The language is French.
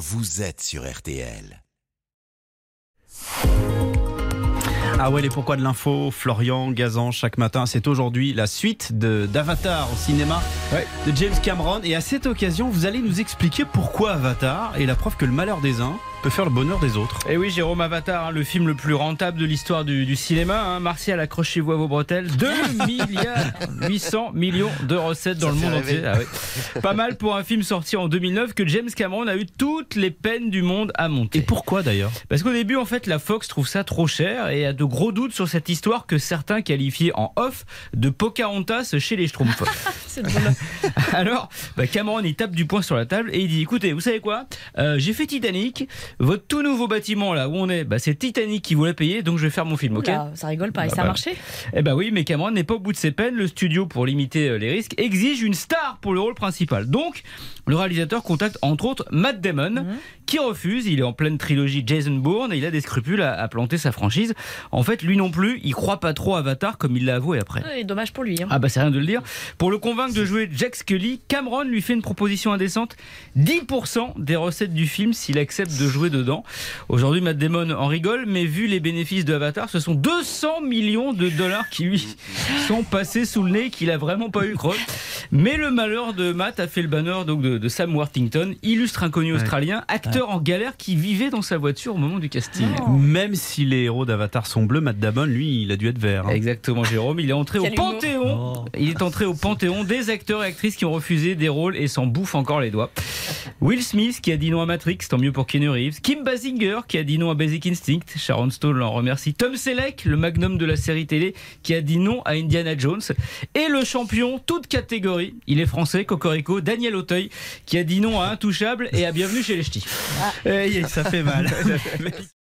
vous êtes sur RTL. Ah ouais, les pourquoi de l'info, Florian Gazan, chaque matin. C'est aujourd'hui la suite de- d'Avatar au cinéma de James Cameron. Et à cette occasion, vous allez nous expliquer pourquoi Avatar est la preuve que le malheur des uns peut faire le bonheur des autres. Et oui, Jérôme Avatar, hein, le film le plus rentable de l'histoire du, du cinéma. hein. Martial, accrochez-vous à vos bretelles. 2 milliards 800 millions de recettes dans le monde entier. Ah. Pas mal pour un film sorti en 2009 que James Cameron a eu toutes les peines du monde à monter. Et pourquoi d'ailleurs? Parce qu'au début, en fait, la Fox trouve ça trop cher et a de gros doutes sur cette histoire que certains qualifiaient en off de Pocahontas chez les Schtroumpfs. Alors, bah, Cameron, il tape du poing sur la table et il dit écoutez, vous savez quoi? Euh, J'ai fait Titanic. Votre tout nouveau bâtiment, là où on est, bah, c'est Titanic qui vous l'a payé, donc je vais faire mon film, ok? Oula, ça rigole pas. Et Bah, ça a bah. marché? Eh ben oui, mais Cameron n'est pas au bout de ses peines. Le studio, pour limiter euh, les risques, exige une star pour le rôle principal. Donc, le réalisateur contacte entre autres Matt Damon, Mhm. qui refuse. Il est en pleine trilogie Jason Bourne et il a des scrupules à, à planter sa franchise. En fait, lui non plus, il croit pas trop à Avatar comme il l'a avoué après. Dommage pour lui. hein. Ah bah c'est rien de le dire. Pour le convaincre de jouer Jack Scully, Cameron lui fait une proposition indécente 10% des recettes du film s'il accepte de jouer dedans. Aujourd'hui, Matt Damon en rigole, mais vu les bénéfices de Avatar, ce sont 200 millions de dollars qui lui sont passés sous le nez, qu'il a vraiment pas eu creux. Mais le malheur de Matt a fait le banner donc de, de Sam Worthington, illustre inconnu australien, acteur en galère qui vivait dans sa voiture au moment du casting. Même si les héros d'Avatar sont bleus, Matt Damon, lui, il a dû être vert. hein. Exactement, Jérôme. Il est entré au Quel panthéon. Il est entré au panthéon des acteurs et actrices qui ont refusé des rôles et s'en bouffent encore les doigts. Will Smith qui a dit non à Matrix, tant mieux pour Keanu Reeves. Kim Basinger qui a dit non à Basic Instinct. Sharon Stone l'en remercie. Tom Selleck, le magnum de la série télé, qui a dit non à Indiana Jones. Et le champion, toute catégorie, il est français, Cocorico, Daniel Auteuil, qui a dit non à Intouchable et à Bienvenue chez les Ch'tis. Eh, ça fait mal.